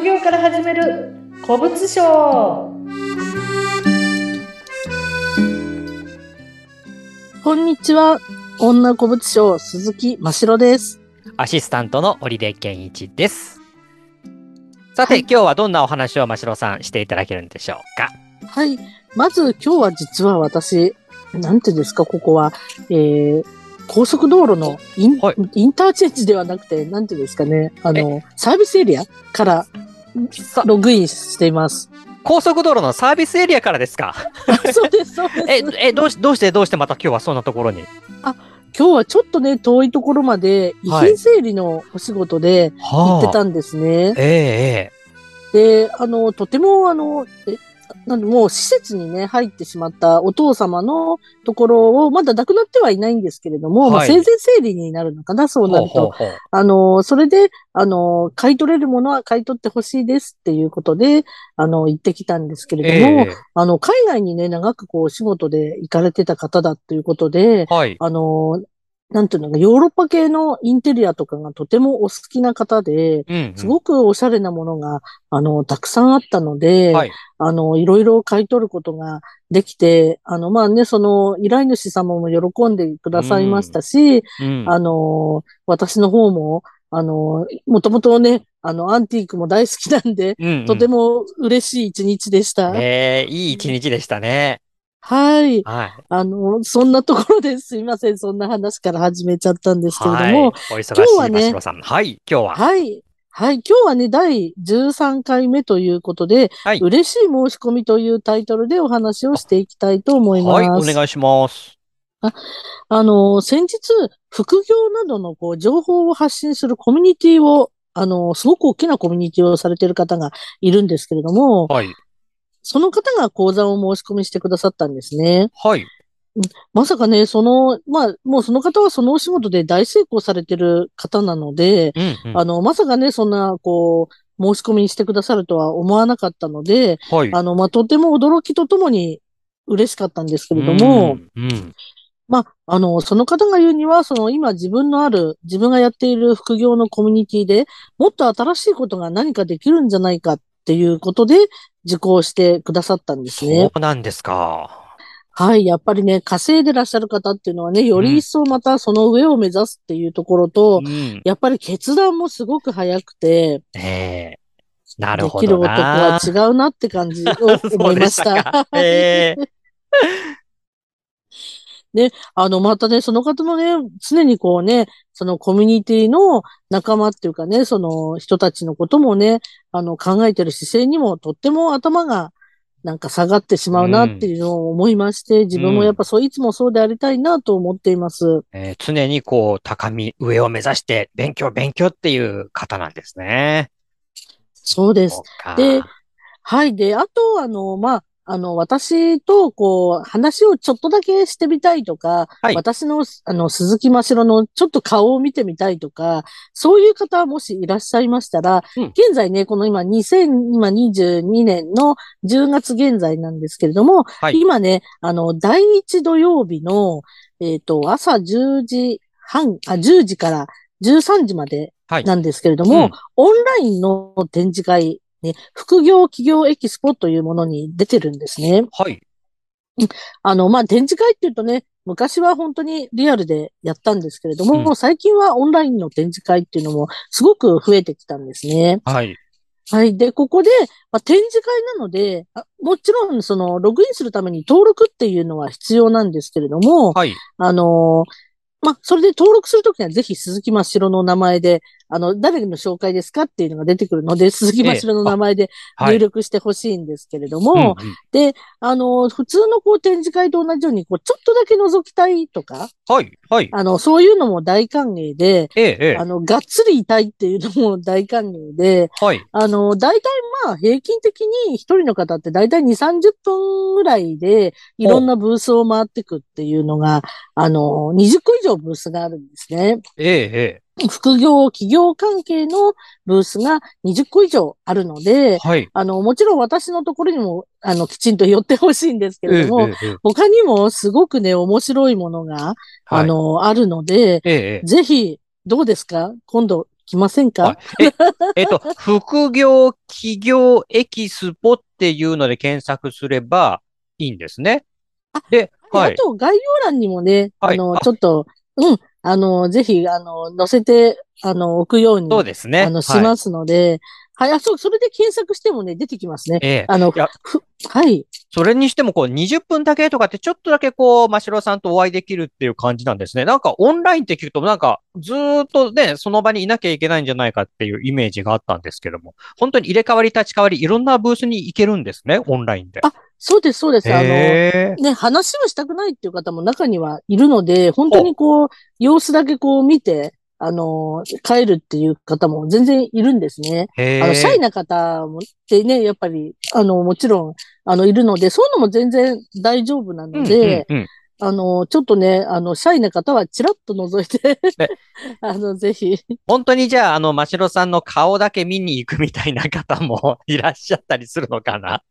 副業から始める古物商こんにちは。女古物商鈴木真城です。アシスタントの織出健一です。さて、はい今日はどんなお話を真城さんしていただけるんでしょうか？はい。まず今日は実は私、なんていうんですか、ここは、えー、高速道路のイン,、はいインターチェンジではなくて、なんていうんですかね、あの、サービスエリアからさログインしています。高速道路のサービスエリアからですか？そうです、そうです。え、え、どうし、どうして、どうしてまた今日はそんなところに？今日はちょっとね、遠いところまで遺はい品整理のお仕事で行ってたんですね。ええで、あの、とても、あの、え、なんで、もう施設にね、入ってしまったお父様のところを、まだ亡くなってはいないんですけれども、まあはい生前整理になるのかな、そうえなると。ほうほうほうあの、それで、あの、買い取れるものは買い取ってほしいですっていうことで、あの、行ってきたんですけれども、えあの、海外にね、長くこう、お仕事で行かれてた方だっていうことで、えはい。あの、なんていうのか、ヨーロッパ系のインテリアとかがとてもお好きな方で、うん、うん。すごくおしゃれなものが、あの、たくさんあったので、はい。あの、いろいろ買い取ることができて、あの、まあね、その、依頼主様も喜んでくださいましたし、うん。あの、私の方も、あの、もともとね、あの、アンティークも大好きなんで、うんうんとても嬉しい一日でした。ええいい一日でしたね。はい。はい。あの、そんなところですいません。そんな話から始めちゃったんですけれどはい。も、お忙しい今日はね。はい。今日は。はい。はい。今日はね、第13回目ということで、はい嬉しい申し込みというタイトルでお話をしていきたいと思います。はい。お願いします。あの、先日、副業などのこう情報を発信するコミュニティを、あの、すごく大きなコミュニティをされている方がいるんですけれども、はい。その方が講座を申し込みしてくださったんですね。はい。まさかね、その、まあ、もうその方はそのお仕事で大成功されてる方なので、うん、うん。あの、まさかね、そんな、こう、申し込みしてくださるとは思わなかったので、はい。あの、まあ、とても驚きとともに嬉しかったんですけれども、うん、うん。まあ、あの、その方が言うには、その今自分のある、自分がやっている副業のコミュニティでもっと新しいことが何かできるんじゃないかっていうことで受講してくださったんですね。そうなんですか。はい。やっぱりね、稼いでらっしゃる方っていうのはね、より一層またその上を目指すっていうところと、うん。やっぱり決断もすごく早くて、ええなるでほきる男。は違うなって感じを思いまし そうでしたかた。ええあの、またね、その方のね、常にこうね、そのコミュニティの仲間っていうかね、その人たちのこともね、あの、考えてる姿勢にもとっても頭がなんか下がってしまうなっていうのを思いまして、自分もやっぱそう、いつもそうでありたいなと思っています。えー常にこう、高み、上を目指して、勉強、勉強っていう方なんですね。そうですではい。で、あと、あの、まあ、あの、私と、こう、話をちょっとだけしてみたいとか、はい私の、あの、鈴木真城のちょっと顔を見てみたいとか、そういう方もしいらっしゃいましたら、うん現在ね、この今、2022年の10月現在なんですけれども、はい。今ね、あの、第一土曜日の、えっ、と、朝10時半、あ、10時から13時まではい。なんですけれども、うんオンラインの展示会、ね、副業企業エキスポというものに出てるんですね。はい。あの、まあ、展示会っていうとね、昔は本当にリアルでやったんですけれども、うん最近はオンラインの展示会っていうのもすごく増えてきたんですね。はい。はい。で、ここで、まあ、展示会なので、あもちろん、その、ログインするために登録っていうのは必要なんですけれども、はい。あのーまあ、それで登録するときにはぜひ鈴木真城の名前で、あの、誰の紹介ですかっていうのが出てくるので、鈴木真城の名前ではい。入力してほしいんですけれども、うんうんで、あのー普通のこう展示会と同じように、こう、ちょっとだけ覗きたいとか、はい。はい。あの、そういうのも大歓迎で、ええ、ええあ。の、がっつりいたいっていうのも大歓迎で、はい。あの、大体まあ、平均的に一人の方って大体2、30分ぐらいで、いろんなブースを回ってくっていうのが、あの、20個以上ブースがあるんですね。ええ、え副業、企業関係のブースが20個以上あるのえ。で、はい。あの、もちろん私のところにも、あの、きちんと寄ってほしいんですけれども、ええ、ええ他にもすごくね、面白いものが、あはい。の、あるので、え。ぜひ、どうですか？今度、来ませんか、はいえっと、副業企業エキスポっていうので検索すればいいんですね。で、はい。あと、概要欄にもね、はいあの、あちょっと、うん、あの、ぜひ、あの、載せて、あの、置くように、そうですね。あの、しはいますので、はい、あ、そう、それで検索してもね、出てきますね。ええあのいはい。それにしても、こう、20分だけとかって、ちょっとだけこう、ましろさんとお会いできるっていう感じなんですね。なんか、オンラインって聞くと、なんか、ずーっとね、その場にいなきゃいけないんじゃないかっていうイメージがあったんですけども、本当に入れ替わり立ち替わり、いろんなブースに行けるんですね、オンラインで。あそうです、そうです。あの、ね、話をしたくないっていう方も中にはいるので、本当にこう、様子だけこう見て、あの、帰るっていう方も全然いるんですね。あの、シャイな方もってね、やっぱり、あの、もちろん、あの、いるので、そういうのも全然大丈夫なので、うんうんうんあの、ちょっとね、あの、シャイな方はチラッと覗いてね、あの、ぜひ、本当にじゃあ、あの、ましろさんの顔だけ見に行くみたいな方もいらっしゃったりするのかな？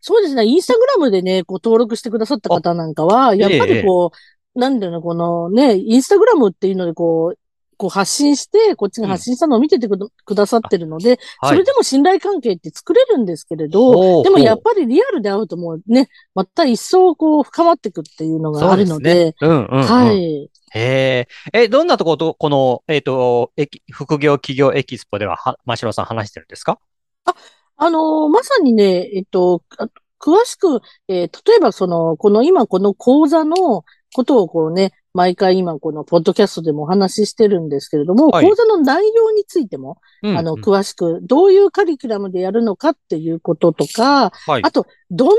そうですね、インスタグラムでね、こう登録してくださった方なんかは、やっぱりこう、なんだろうな、このね、インスタグラムっていうのでこう、こう発信して、こっちが発信したのを見ててくだ,、さってるので、それでも信頼関係って作れるんですけれど、でもやっぱりリアルで会うともうね、また一層こう深まっていくっていうのがあるので、うんうん、うん。はい。へえ。え、どんなところと、この、えっ、と、エキ副業企業エキスポでは、は、ましろさん話してるんですか？あのーまさにね、えっと、あ詳しく、えー例えばその、この今この講座のことをこうね、毎回今このポッドキャストでもお話ししてるんですけれども、はい。講座の内容についても、うん。あの、うん詳しく、どういうカリキュラムでやるのかっていうこととか、はい。あ。と、どんな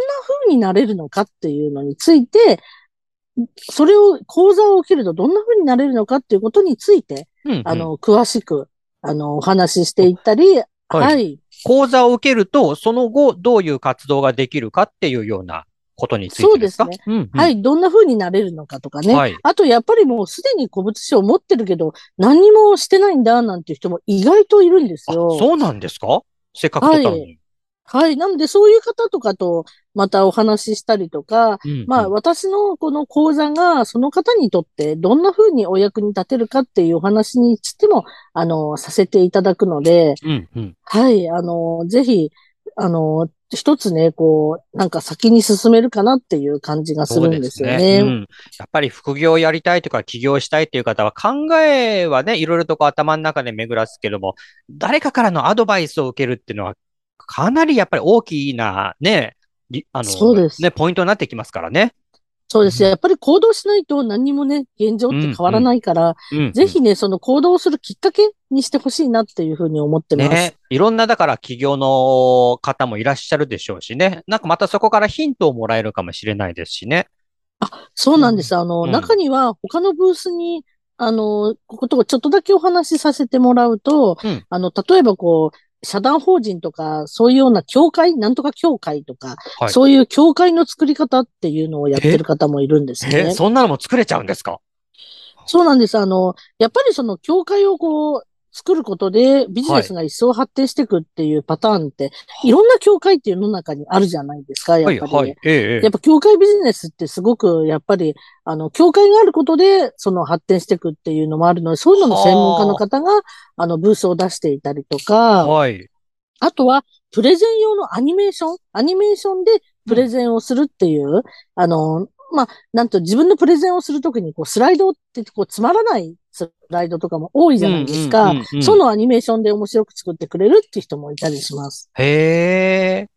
風になれるのかっていうのについて、それを、講座を受けるとどんな風になれるのかっていうことについて、うんうん。あの、詳しく、あの、お話ししていったり、はい、講座を受けると、その後、どういう活動ができるかっていうようなことについてそうですね。うんうんはい、どんな風になれるのかとかね。はい。あと、やっぱりもうすでに古物商を持ってるけど、何にもしてないんだ、なんていう人も意外といるんですあ、よ。そうなんですか？せっかく取ったのに。はい。なので、そういう方とかと、またお話ししたりとか、うんうんまあ、私のこの講座が、その方にとって、どんな風にお役に立てるかっていうお話にしても、あの、させていただくので、うんうん。はい。あの、ぜひ、あの、一つね、こう、なんか先に進めるかなっていう感じがするんですよそうね。うん。やっぱり副業をやりたいとか起業したいという方は考えはね、いろいろとこう頭の中で巡らすけども、誰かからのアドバイスを受けるっていうのは、かなりやっぱり大きなね、りあの、そうですね、ポイントになってきますからね。そうです。うんやっぱり行動しないと何にもね、現状って変わらないから、うん。ぜひね、その行動をするきっかけにしてほしいなっていうふうに思ってます。ね、いろんな、だから企業の方もいらっしゃるでしょうしね。なんかまたそこからヒントをもらえるかもしれないですしね。そうなんです。あの、うん中には他のブースに、あの、ことをちょっとだけお話しさせてもらうと、うんあの、例えばこう、社団法人とか、そういうような協会、なんとか協会とか、はいそういう協会の作り方っていうのをやってる方もいるんですえ、ね。そんなのも作れちゃうんですか？そうなんです。あの、やっぱりその協会をこう、作ることでビジネスが一層発展していくっていうパターンって、い、ろんな協会っていう世の中にあるじゃないですか、やっぱり。はい、はい。ええええやっぱ協会ビジネスってすごく、やっぱり、あの、協会があることで、その発展していくっていうのもあるので、そういうのの専門家の方が、あの、ブースを出していたりとか、はい。あとは、プレゼン用のアニメーションアニメーションでプレゼンをするっていう、あの、まあ、なんと自分のプレゼンをするときに、こう、スライドって、こう、つまらないスライドとかも多いじゃないですか。そのアニメーションで面白く作ってくれるって人もいたりします。へえ。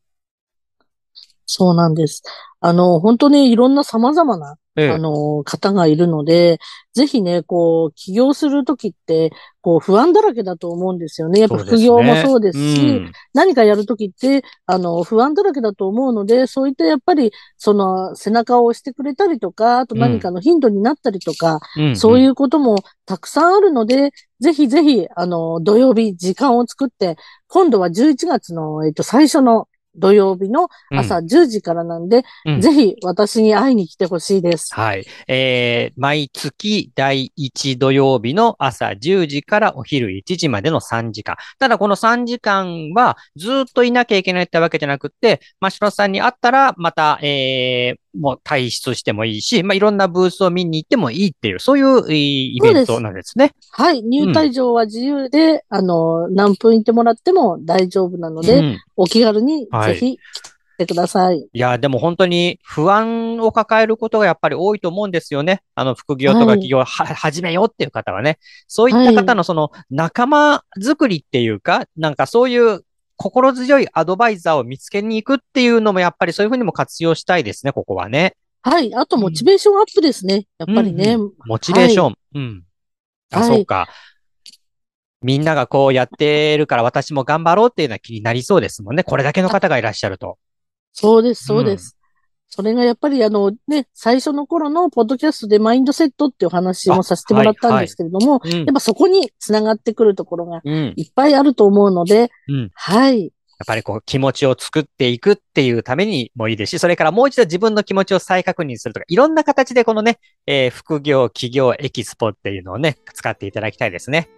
そうなんです。あの、本当にいろんな様々なええ。あの、方がいるので、ぜひね、こう、起業するときって、こう、不安だらけだと思うんですよね。やっぱ副業もそうですし、うん。何かやるときって、あの、不安だらけだと思うので、そういったやっぱり、その、背中を押してくれたりとか、あと何かのヒントになったりとか、うんそういうこともたくさんあるので、ぜひぜひ、あの、土曜日、時間を作って、今度は11月の、えっと、最初の土曜日の朝10時からなんで、うんぜひ私に会いに来てほしいです。はい。えー、毎月第1土曜日の朝10時からお昼1時までの3時間。ただこの3時間はずっといなきゃいけないってわけじゃなくって、マシロさんに会ったらまた、えー、もう退出してもいいし、まあ、いろんなブースを見に行ってもいいっていう、そういうえーイベントなんですね。はい。入退場は自由で、あの、何分行ってもらっても大丈夫なので、うんお気軽にはいぜひ来てください。いや、でも本当に不安を抱えることがやっぱり多いと思うんですよね。あの、副業とかはい企業をは始めようっていう方はね。そういった方のその仲間作りっていうか、なんかそういう心強いアドバイザーを見つけに行くっていうのもやっぱりそういうふうにも活用したいですね、ここはね。はい。あと、モチベーションアップですね。やっぱりね。うんモチベーション。うん。あ、はいそうか。みんながこうやってるから私も頑張ろうっていうのは気になりそうですもんね。これだけの方がいらっしゃると。そうです、そうです。それがやっぱりあのね、最初の頃のポッドキャストでマインドセットっていうお話もさせてもらったんですけれども、うんやっ。ぱそこにつながってくるところがうん。いっぱいあると思うので、うんはい。やっぱりこう気持ちを作っていくっていうためにもいいですし、それからもう一度自分の気持ちを再確認するとか、いろんな形でこのね、えー副業、企業、エキスポっていうのをね、使っていただきたいですね。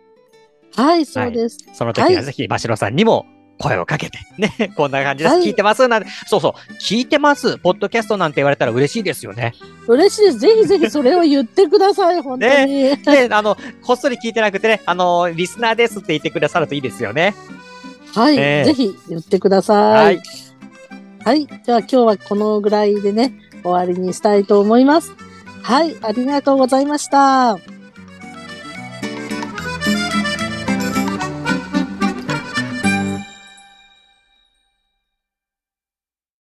はい、そうです。その時にははいぜひ、バシロさんにも声をかけて、ね、こんな感じです。はい聞いてますなんて、そうそう、聞いてます、ポッドキャストなんて言われたら嬉しいですよね。嬉しいです。ぜひぜひそれを言ってください、本当に。で、あの、こっそり聞いてなくてね、あの、リスナーですって言ってくださるといいですよね。はい、ええぜひ言ってくださ。はいい。はい。では今日はこのぐらいでね、終わりにしたいと思います。はい、ありがとうございました。